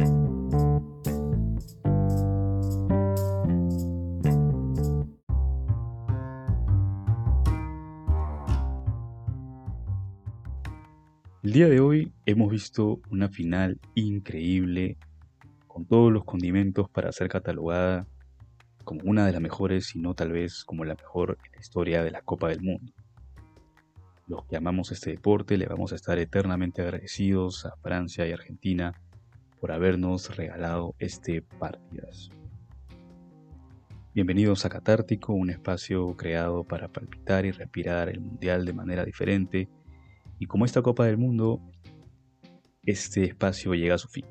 El día de hoy hemos visto una final increíble, con todos los condimentos para ser catalogada como una de las mejores, si no tal vez como la mejor en la historia de la Copa del Mundo. Los que amamos este deporte le vamos a estar eternamente agradecidos a Francia y Argentina por habernos regalado este partidazo. Bienvenidos a Catártico, un espacio creado para palpitar y respirar el Mundial de manera diferente y como esta Copa del Mundo, este espacio llega a su fin.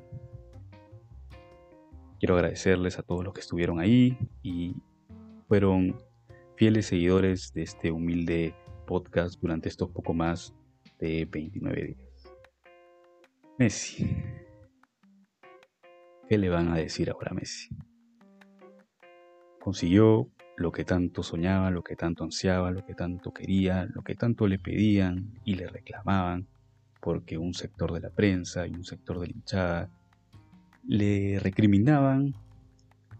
Quiero agradecerles a todos los que estuvieron ahí y fueron fieles seguidores de este humilde podcast durante estos poco más de 29 días. Messi. ¿Qué le van a decir ahora a Messi? Consiguió lo que tanto soñaba, lo que tanto ansiaba, lo que tanto quería, lo que tanto le pedían y le reclamaban, porque un sector de la prensa y un sector de la hinchada le recriminaban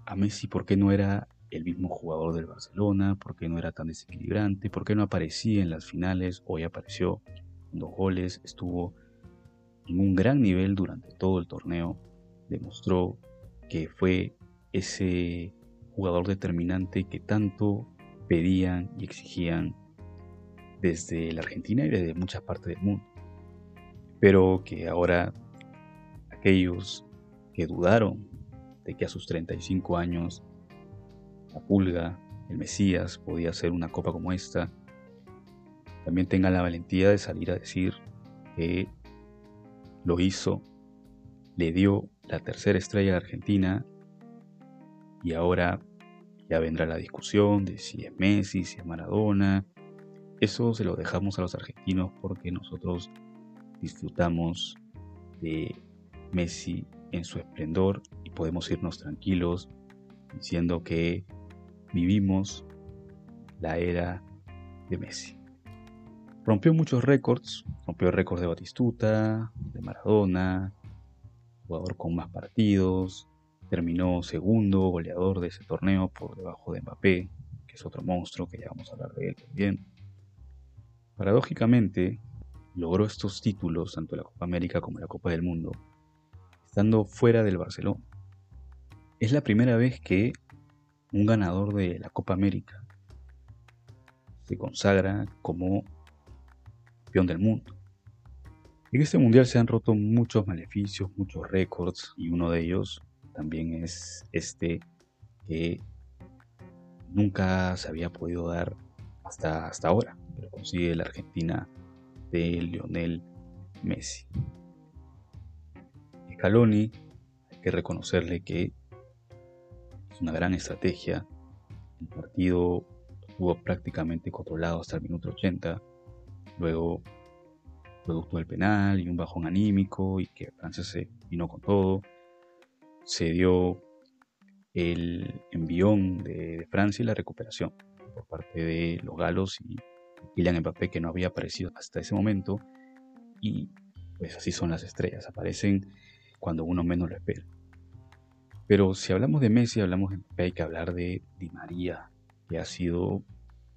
a Messi porque no era el mismo jugador del Barcelona, porque no era tan desequilibrante, porque no aparecía en las finales, hoy apareció dos goles, estuvo en un gran nivel durante todo el torneo, demostró que fue ese jugador determinante que tanto pedían y exigían desde la Argentina y desde muchas partes del mundo. Pero que ahora aquellos que dudaron de que a sus 35 años la pulga, el Mesías, podía hacer una copa como esta, también tengan la valentía de salir a decir que lo hizo, le dio la tercera estrella de Argentina y ahora ya vendrá la discusión de si es Messi, si es Maradona. Eso se lo dejamos a los argentinos porque nosotros disfrutamos de Messi en su esplendor y podemos irnos tranquilos diciendo que vivimos la era de Messi. Rompió muchos récords, rompió el récord de Batistuta, de Maradona, jugador con más partidos, Terminó segundo goleador de ese torneo por debajo de Mbappé, que es otro monstruo que ya vamos a hablar de él también. Paradójicamente, logró estos títulos, tanto la Copa América como la Copa del Mundo, estando fuera del Barcelona. Es la primera vez que un ganador de la Copa América se consagra como campeón del mundo. En este mundial se han roto muchos maleficios, muchos récords, y uno de ellos también es este que nunca se había podido dar hasta, hasta ahora, pero consigue la Argentina de Lionel Messi. Scaloni, hay que reconocerle que es una gran estrategia. El partido estuvo prácticamente controlado hasta el minuto 80. Luego, producto del penal y un bajón anímico y que Francia se vino con todo se dio el envión de, Francia y la recuperación por parte de los galos y Kylian Mbappé que no había aparecido hasta ese momento y pues así son las estrellas, aparecen cuando uno menos lo espera. Pero si hablamos de Messi, hablamos de Mbappé, hay que hablar de Di María, que ha sido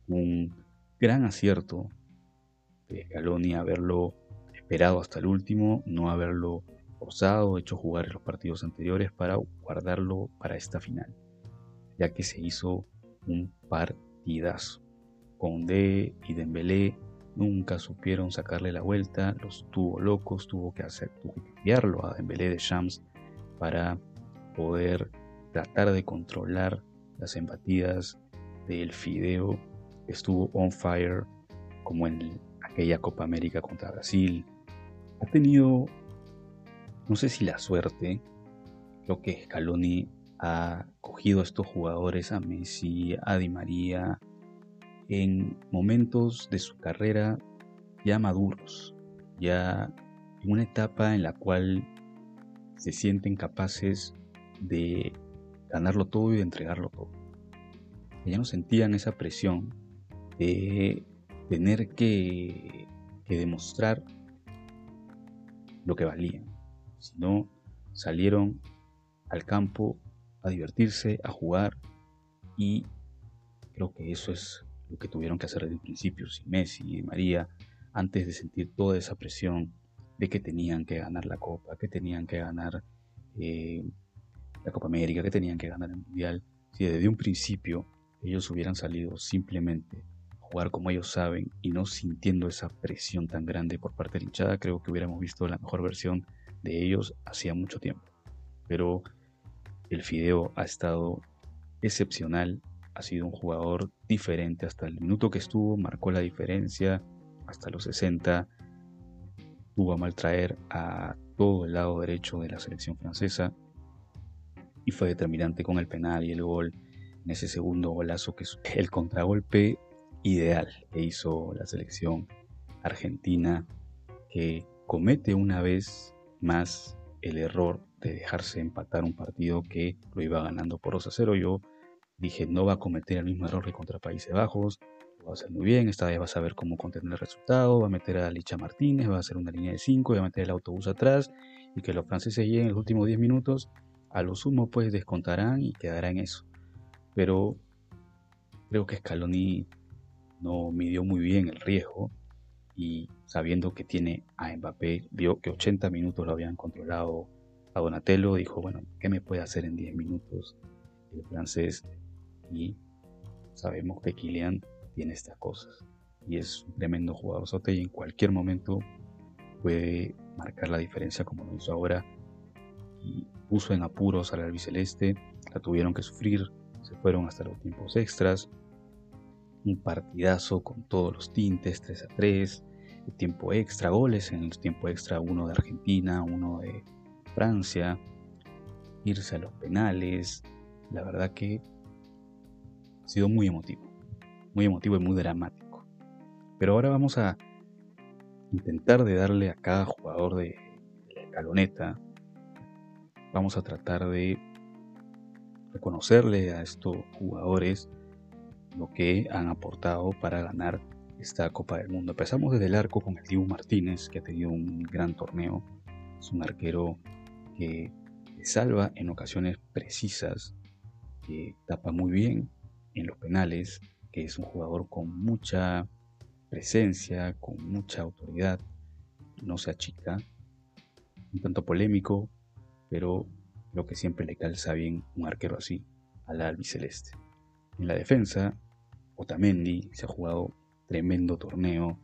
un gran acierto de Galoni haberlo esperado hasta el último, no haberlo forzado, hecho jugar en los partidos anteriores para guardarlo para esta final, ya que se hizo un partidazo. Condé y Dembélé nunca supieron sacarle la vuelta, los tuvo locos, tuvo que hacer, tuvo a Dembélé de Shams para poder tratar de controlar las embatidas del Fideo estuvo on fire como en aquella Copa América contra Brasil. Ha tenido no sé si la suerte, lo que Scaloni ha cogido a estos jugadores, a Messi, a Di María, en momentos de su carrera ya maduros, ya en una etapa en la cual se sienten capaces de ganarlo todo y de entregarlo todo. Ya no sentían esa presión de tener que, que demostrar lo que valían. Sino salieron al campo a divertirse, a jugar y creo que eso es lo que tuvieron que hacer desde el principio, si Messi y María, antes de sentir toda esa presión de que tenían que ganar la Copa, que tenían que ganar eh, la Copa América, que tenían que ganar el Mundial, si desde un principio ellos hubieran salido simplemente jugar como ellos saben y no sintiendo esa presión tan grande por parte de la hinchada, creo que hubiéramos visto la mejor versión de ellos hacía mucho tiempo. Pero el Fideo ha estado excepcional, ha sido un jugador diferente hasta el minuto que estuvo, marcó la diferencia hasta los 60, tuvo a maltraer a todo el lado derecho de la selección francesa y fue determinante con el penal y el gol en ese segundo golazo que el contragolpe ideal que hizo la selección argentina que comete una vez más el error de dejarse empatar un partido que lo iba ganando por 2 a 0. Yo dije, no va a cometer el mismo error que contra Países Bajos, va a hacer muy bien, esta vez va a saber cómo contener el resultado, va a meter a Licha Martínez, va a hacer una línea de 5, va a meter el autobús atrás y que los franceses lleguen en los últimos 10 minutos, a lo sumo pues descontarán y quedará en eso. Pero creo que Scaloni no midió muy bien el riesgo y sabiendo que tiene a Mbappé, vio que 80 minutos lo habían controlado a Donatello, dijo, bueno, ¿qué me puede hacer en 10 minutos el francés? Y sabemos que Kylian tiene estas cosas y es un tremendo jugador sote y en cualquier momento puede marcar la diferencia como lo hizo ahora puso en apuros al albiceleste, la tuvieron que sufrir, se fueron hasta los tiempos extras, un partidazo con todos los tintes, 3 a 3, el tiempo extra, goles en el tiempo extra, uno de Argentina, uno de Francia, irse a los penales, la verdad que ha sido muy emotivo, muy emotivo y muy dramático. Pero ahora vamos a intentar de darle a cada jugador de la escaloneta, vamos a tratar de reconocerle a estos jugadores lo que han aportado para ganar esta Copa del Mundo. Empezamos desde el arco con el Dibu Martínez, que ha tenido un gran torneo. Es un arquero que salva en ocasiones precisas, que tapa muy bien en los penales, que es un jugador con mucha presencia, con mucha autoridad, no se achica, un tanto polémico, pero lo que siempre le calza bien un arquero así al albiceleste. En la defensa, Otamendi se ha jugado tremendo torneo,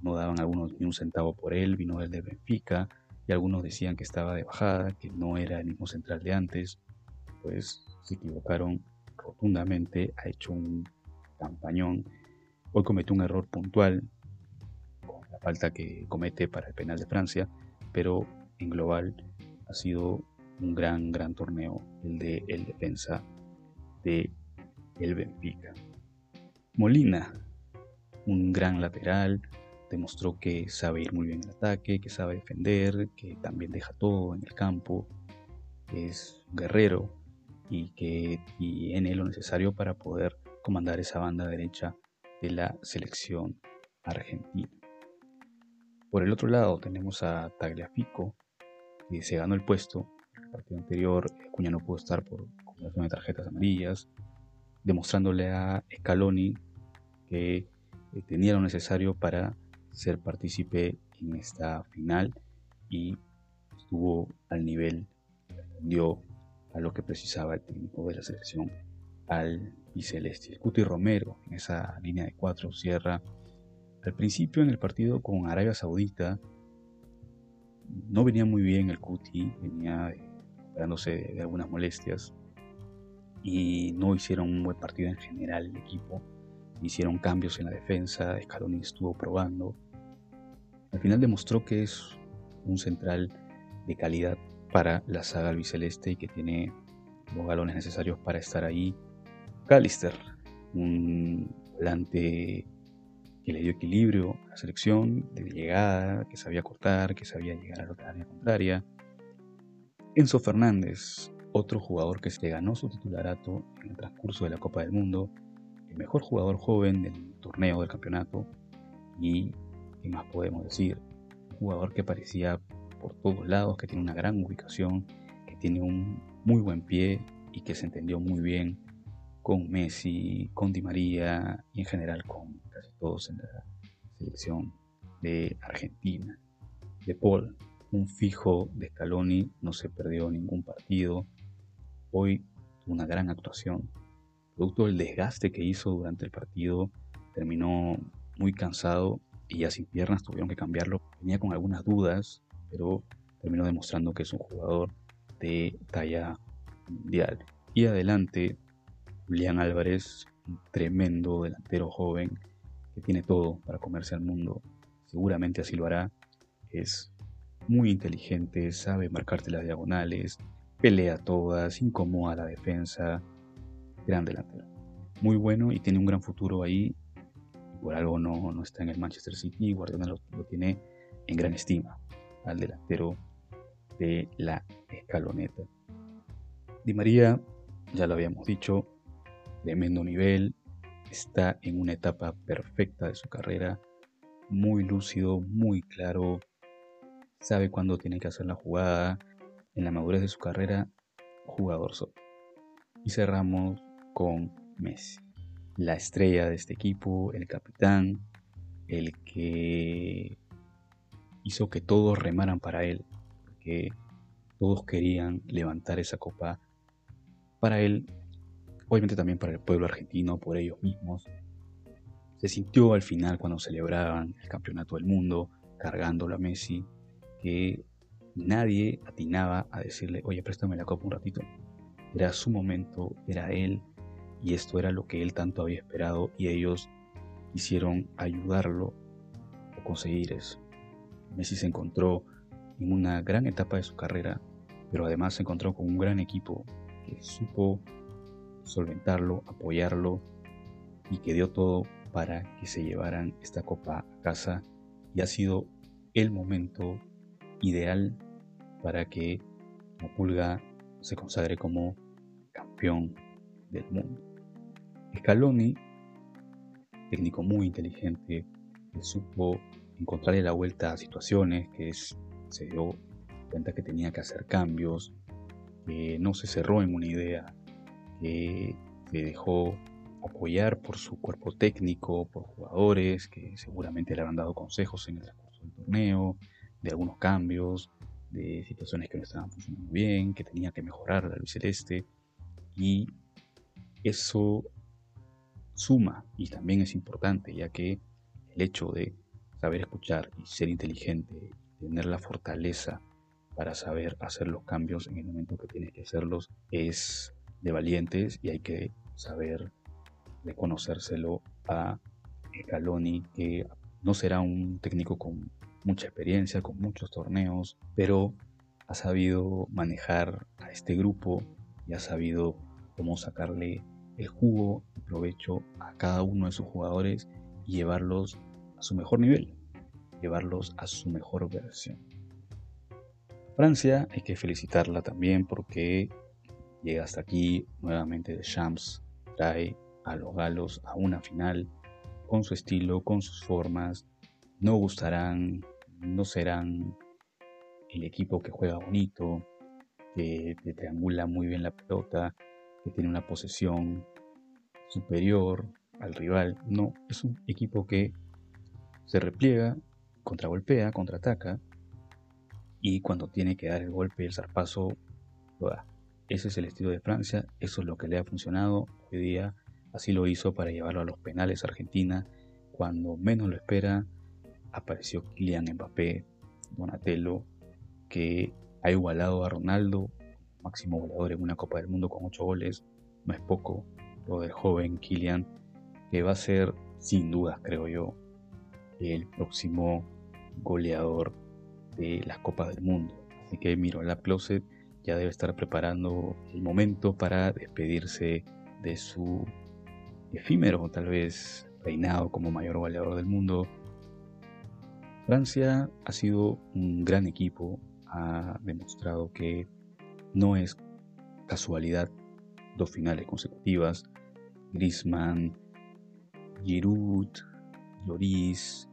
no daban algunos ni un centavo por él, vino del de Benfica, y algunos decían que estaba de bajada, que no era el mismo central de antes, pues se equivocaron rotundamente, ha hecho un campañón, hoy cometió un error puntual, con la falta que comete para el penal de Francia, pero en global ha sido un gran, gran torneo el de el defensa de el Benfica. Molina, un gran lateral, demostró que sabe ir muy bien en ataque, que sabe defender, que también deja todo en el campo, es un guerrero y que tiene lo necesario para poder comandar esa banda derecha de la selección argentina. Por el otro lado tenemos a Tagliafico, que se ganó el puesto. El partido anterior, Cuña no pudo estar por acumulación de tarjetas amarillas, demostrándole a Scaloni que eh, tenía lo necesario para ser partícipe en esta final y estuvo al nivel, dio a lo que precisaba el técnico de la selección al biceleste. El Cuti Romero en esa línea de cuatro cierra al principio en el partido con Arabia Saudita no venía muy bien el Cuti, venía recuperándose de, algunas molestias y no hicieron un buen partido en general el equipo. Hicieron cambios en la defensa, Scaloni estuvo probando. Al final demostró que es un central de calidad para la saga albiceleste y que tiene los galones necesarios para estar ahí. Callister, un volante que le dio equilibrio a la selección de llegada, que sabía cortar, que sabía llegar a la área contraria. Enzo Fernández, otro jugador que se ganó su titularato en el transcurso de la Copa del Mundo, el mejor jugador joven del torneo del campeonato y, ¿qué más podemos decir? Un jugador que parecía por todos lados, que tiene una gran ubicación, tiene un muy buen pie y que se entendió muy bien con Messi, con Di María y en general con casi todos en la selección de Argentina. De Paul, un fijo de Scaloni, no se perdió ningún partido. Hoy una gran actuación. Producto del desgaste que hizo durante el partido, terminó muy cansado y ya sin piernas tuvieron que cambiarlo. Venía con algunas dudas, pero terminó demostrando que es un jugador de talla mundial. Y adelante, Julián Álvarez, un tremendo delantero joven que tiene todo para comerse al mundo. Seguramente así lo hará. Es muy inteligente, sabe marcarte las diagonales, pelea todas, incomoda la defensa. Gran delantero. Muy bueno y tiene un gran futuro ahí. Por algo no, no está en el Manchester City. Guardiola lo, lo tiene en gran estima al delantero de la escaloneta. Di María, ya lo habíamos dicho, tremendo nivel, está en una etapa perfecta de su carrera, muy lúcido, muy claro, sabe cuándo tiene que hacer la jugada, en la madurez de su carrera, jugador solo. Y cerramos con Messi, la estrella de este equipo, el capitán, el que hizo que todos remaran para él, que todos querían levantar esa copa para él, obviamente también para el pueblo argentino, por ellos mismos. Se sintió al final cuando celebraban el campeonato del mundo, cargándolo a Messi, que nadie atinaba a decirle, oye, préstame la copa un ratito. Era su momento, era él, y esto era lo que él tanto había esperado, y ellos quisieron ayudarlo a conseguir eso. Messi se encontró en una gran etapa de su carrera, pero además se encontró con un gran equipo que supo solventarlo, apoyarlo y que dio todo para que se llevaran esta copa a casa y ha sido el momento ideal para que la Pulga se consagre como campeón del mundo. Scaloni, técnico muy inteligente, que supo encontrarle la vuelta a situaciones, que se dio cuenta que tenía que hacer cambios, que no se cerró en una idea, que se dejó apoyar por su cuerpo técnico, por jugadores que seguramente le habrán dado consejos en el transcurso del torneo, de algunos cambios, de situaciones que no estaban funcionando bien, que tenía que mejorar la Celeste. Y eso suma y también es importante ya que el hecho de saber escuchar y ser inteligente, tener la fortaleza para saber hacer los cambios en el momento que tienes que hacerlos es de valientes y hay que saber reconocérselo a Scaloni que no será un técnico con mucha experiencia, con muchos torneos, pero ha sabido manejar a este grupo y ha sabido cómo sacarle el jugo y provecho a cada uno de sus jugadores y llevarlos a su mejor nivel, llevarlos a su mejor versión. Francia hay que felicitarla también porque llega hasta aquí nuevamente de Champs, trae a los galos a una final con su estilo, con sus formas. No gustarán, no serán el equipo que juega bonito, que te triangula muy bien la pelota, que tiene una posesión superior al rival. No, es un equipo que se repliega, contragolpea, contraataca y cuando tiene que dar el golpe, el zarpazo, lo da. Ese es el estilo de Francia, eso es lo que le ha funcionado. Hoy día así lo hizo para llevarlo a los penales a Argentina. Cuando menos lo espera, apareció Kylian Mbappé, Donatello, que ha igualado a Ronaldo, máximo goleador en una Copa del Mundo con 8 goles. No es poco lo del joven Kylian, que va a ser, sin dudas, creo yo, el próximo goleador de las Copas del Mundo. Así que la Closet ya debe estar preparando el momento para despedirse de su efímero, tal vez reinado como mayor goleador del mundo. Francia ha sido un gran equipo, ha demostrado que no es casualidad dos finales consecutivas. Griezmann, Giroud, Lloris,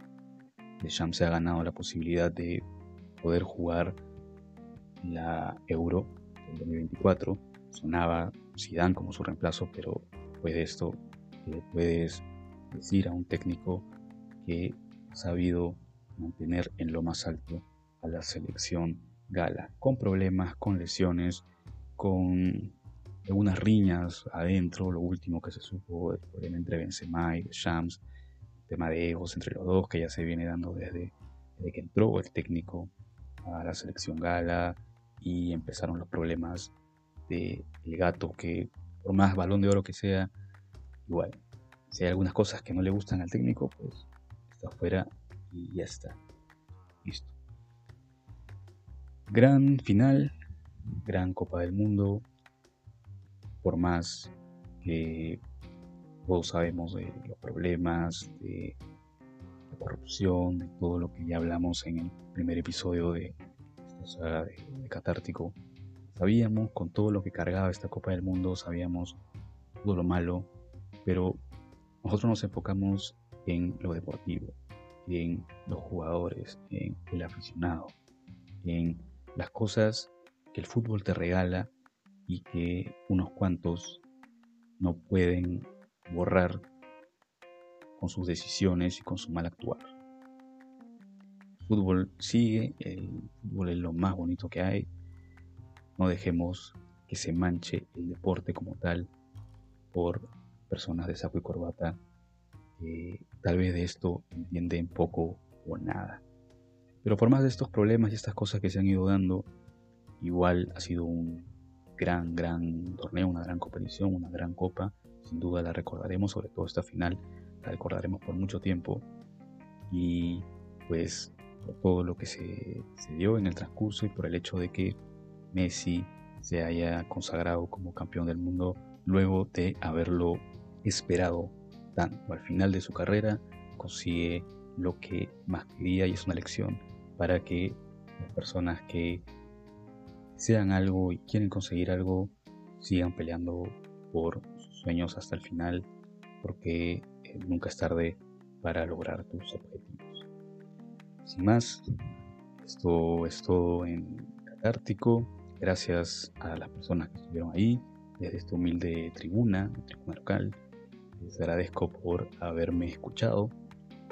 Deschamps se ha ganado la posibilidad de poder jugar la Euro del 2024. Sonaba Zidane como su reemplazo, pero después de esto le puedes decir a un técnico que ha sabido mantener en lo más alto a la selección gala, con problemas, con lesiones, con algunas riñas adentro, lo último que se supo después entre Benzema y Shams, tema de egos entre los dos que ya se viene dando desde, desde que entró el técnico a la selección gala y empezaron los problemas de el gato que por más balón de oro que sea, igual, si hay algunas cosas que no le gustan al técnico, pues está afuera y ya está. Listo. Gran final, gran Copa del Mundo, por más que todos sabemos de los problemas, de la corrupción, de todo lo que ya hablamos en el primer episodio de esta saga de, de Catártico, sabíamos con todo lo que cargaba esta Copa del Mundo, sabíamos todo lo malo, pero nosotros nos enfocamos en lo deportivo, en los jugadores, en el aficionado, en las cosas que el fútbol te regala y que unos cuantos no pueden borrar con sus decisiones y con su mal actuar. El fútbol sigue, el fútbol es lo más bonito que hay. No dejemos que se manche el deporte como tal por personas de saco y corbata que tal vez de esto entienden poco o nada. Pero por más de estos problemas y estas cosas que se han ido dando, igual ha sido un gran, gran torneo, una gran competición, una gran copa. Sin duda la recordaremos, sobre todo esta final, la recordaremos por mucho tiempo. Y pues por todo lo que se, se dio en el transcurso y por el hecho de que Messi se haya consagrado como campeón del mundo luego de haberlo esperado tanto. Al final de su carrera consigue lo que más quería y es una lección para que las personas que sean algo y quieren conseguir algo, sigan peleando por sus sueños hasta el final, porque eh, nunca es tarde para lograr tus objetivos. Sin más, esto es todo en Catártico. Gracias a las personas que estuvieron ahí, desde esta humilde tribuna, tribuna local. Les agradezco por haberme escuchado,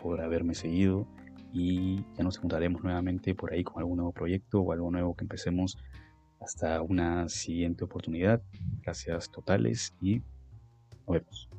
por haberme seguido y ya nos encontraremos nuevamente por ahí con algún nuevo proyecto o algo nuevo que empecemos hasta una siguiente oportunidad. Gracias totales y nos vemos.